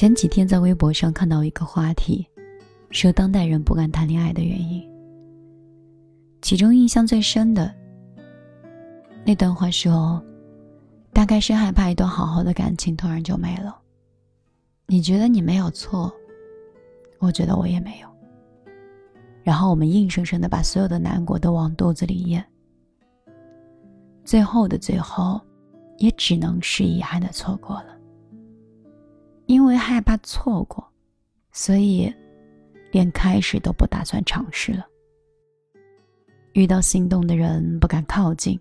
前几天在微博上看到一个话题，说当代人不敢谈恋爱的原因。其中印象最深的那段话说，大概是害怕一段好好的感情突然就没了。你觉得你没有错，我觉得我也没有。然后我们硬生生的把所有的难过都往肚子里咽，最后的最后，也只能是遗憾的错过了。因为害怕错过，所以连开始都不打算尝试了。遇到心动的人不敢靠近，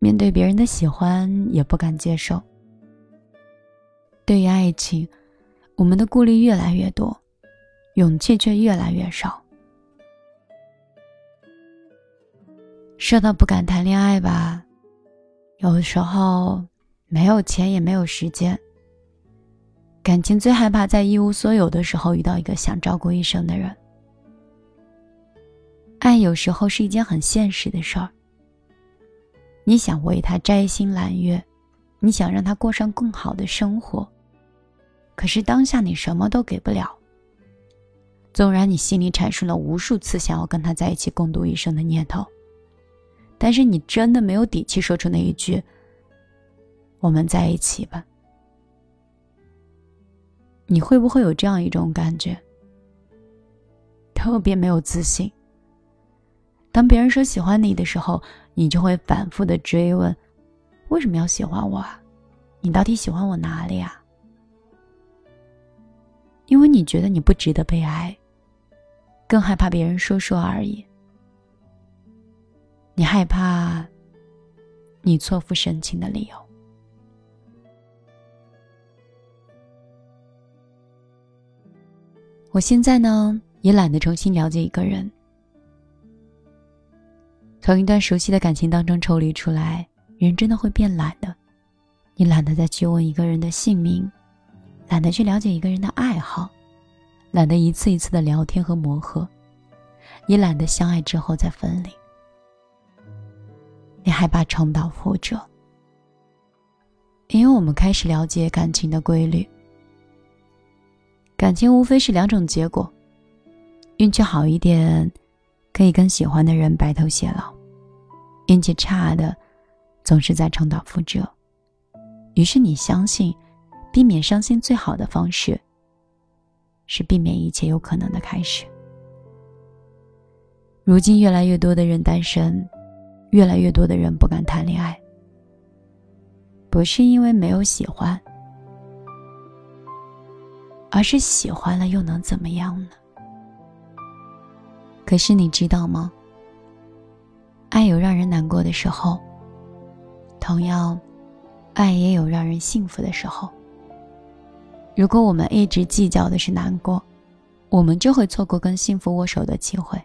面对别人的喜欢也不敢接受。对于爱情，我们的顾虑越来越多，勇气却越来越少。说到不敢谈恋爱吧，有的时候没有钱也没有时间。感情最害怕在一无所有的时候遇到一个想照顾一生的人。爱有时候是一件很现实的事儿。你想为他摘星揽月，你想让他过上更好的生活，可是当下你什么都给不了。纵然你心里产生了无数次想要跟他在一起共度一生的念头。但是你真的没有底气说出那一句“我们在一起吧”？你会不会有这样一种感觉？特别没有自信。当别人说喜欢你的时候，你就会反复的追问：“为什么要喜欢我啊？你到底喜欢我哪里啊？”因为你觉得你不值得被爱，更害怕别人说说而已。你害怕你错付深情的理由。我现在呢，也懒得重新了解一个人，从一段熟悉的感情当中抽离出来，人真的会变懒的。你懒得再去问一个人的姓名，懒得去了解一个人的爱好，懒得一次一次的聊天和磨合，也懒得相爱之后再分离。你害怕重蹈覆辙，因为我们开始了解感情的规律。感情无非是两种结果：运气好一点，可以跟喜欢的人白头偕老；运气差的，总是在重蹈覆辙。于是你相信，避免伤心最好的方式，是避免一切有可能的开始。如今越来越多的人单身。越来越多的人不敢谈恋爱，不是因为没有喜欢，而是喜欢了又能怎么样呢？可是你知道吗？爱有让人难过的时候，同样，爱也有让人幸福的时候。如果我们一直计较的是难过，我们就会错过跟幸福握手的机会。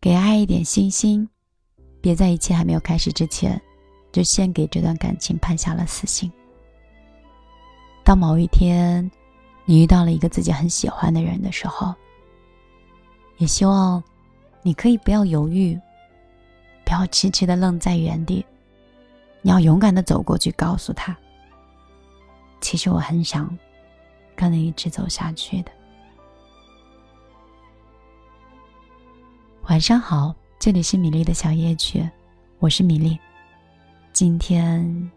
给爱一点信心，别在一切还没有开始之前，就先给这段感情判下了死刑。当某一天，你遇到了一个自己很喜欢的人的时候，也希望你可以不要犹豫，不要痴痴的愣在原地，你要勇敢的走过去，告诉他：“其实我很想跟你一直走下去的。”晚上好，这里是米粒的小夜曲，我是米粒。今天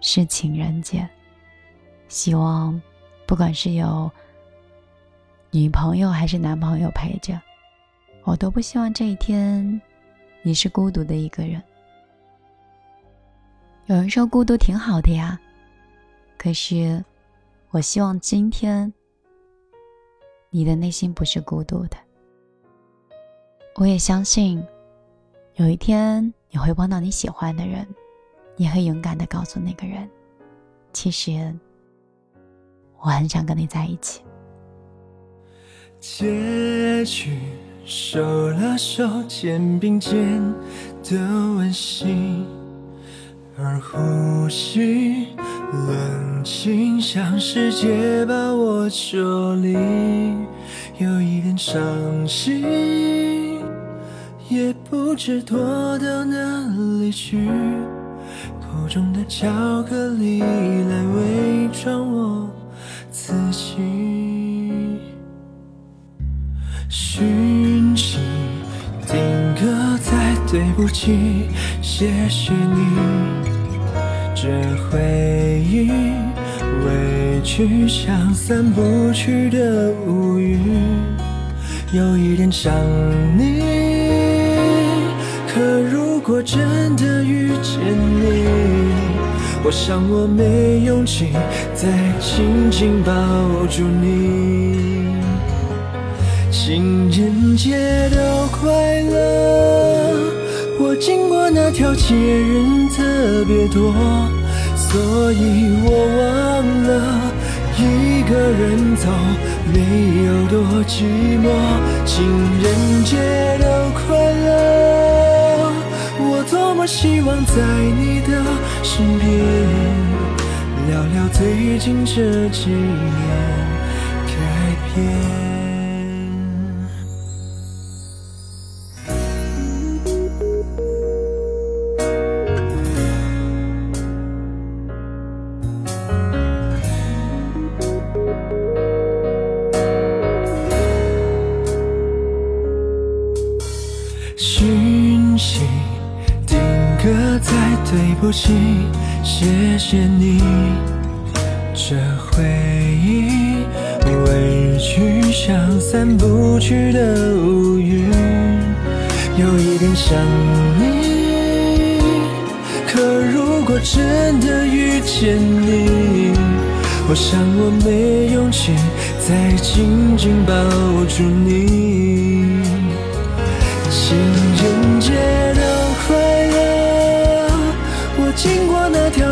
是情人节，希望不管是有女朋友还是男朋友陪着，我都不希望这一天你是孤独的一个人。有人说孤独挺好的呀，可是我希望今天你的内心不是孤独的。我也相信，有一天你会碰到你喜欢的人，你会勇敢的告诉那个人，其实我很想跟你在一起。结局手拉手，肩并肩的温馨，而呼吸冷清，像世界把我抽离，有一点伤心。也不知躲到哪里去，口中的巧克力来伪装我自己。讯息定格在对不起，谢谢你。这回忆委屈像散不去的乌云，有一点想你。可如果真的遇见你，我想我没勇气再紧紧抱住你。情人节的快乐。我经过那条街，人特别多，所以我忘了一个人走没有多寂寞。情人节的希望在你的身边，聊聊最近这几年改变。再对不起，谢谢你。这回忆委屈像散不去的乌云，有一点想你。可如果真的遇见你，我想我没勇气再紧紧抱住你。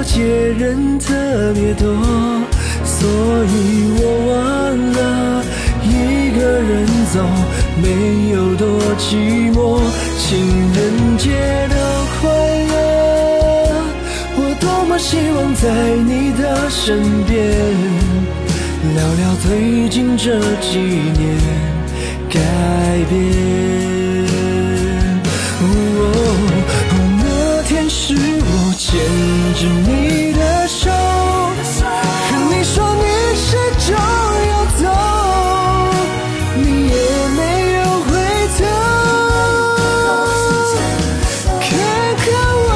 街，人特别多，所以我忘了一个人走没有多寂寞。情人节的快乐，我多么希望在你的身边，聊聊最近这几年改变。哦，那天是牵着你的手，和你说你始终要走，你也没有回头，看看我。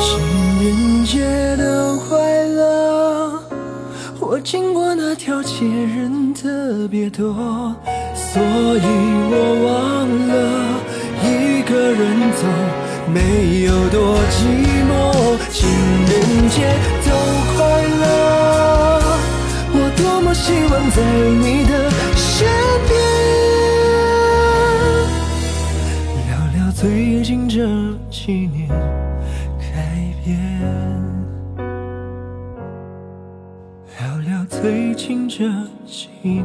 情人节的快乐，我经过那条街，人特别多，所以我忘了。一个人走，没有多寂寞。情人节都快乐，我多么希望在你的身边，聊聊最近这几年改变，聊聊最近这几年。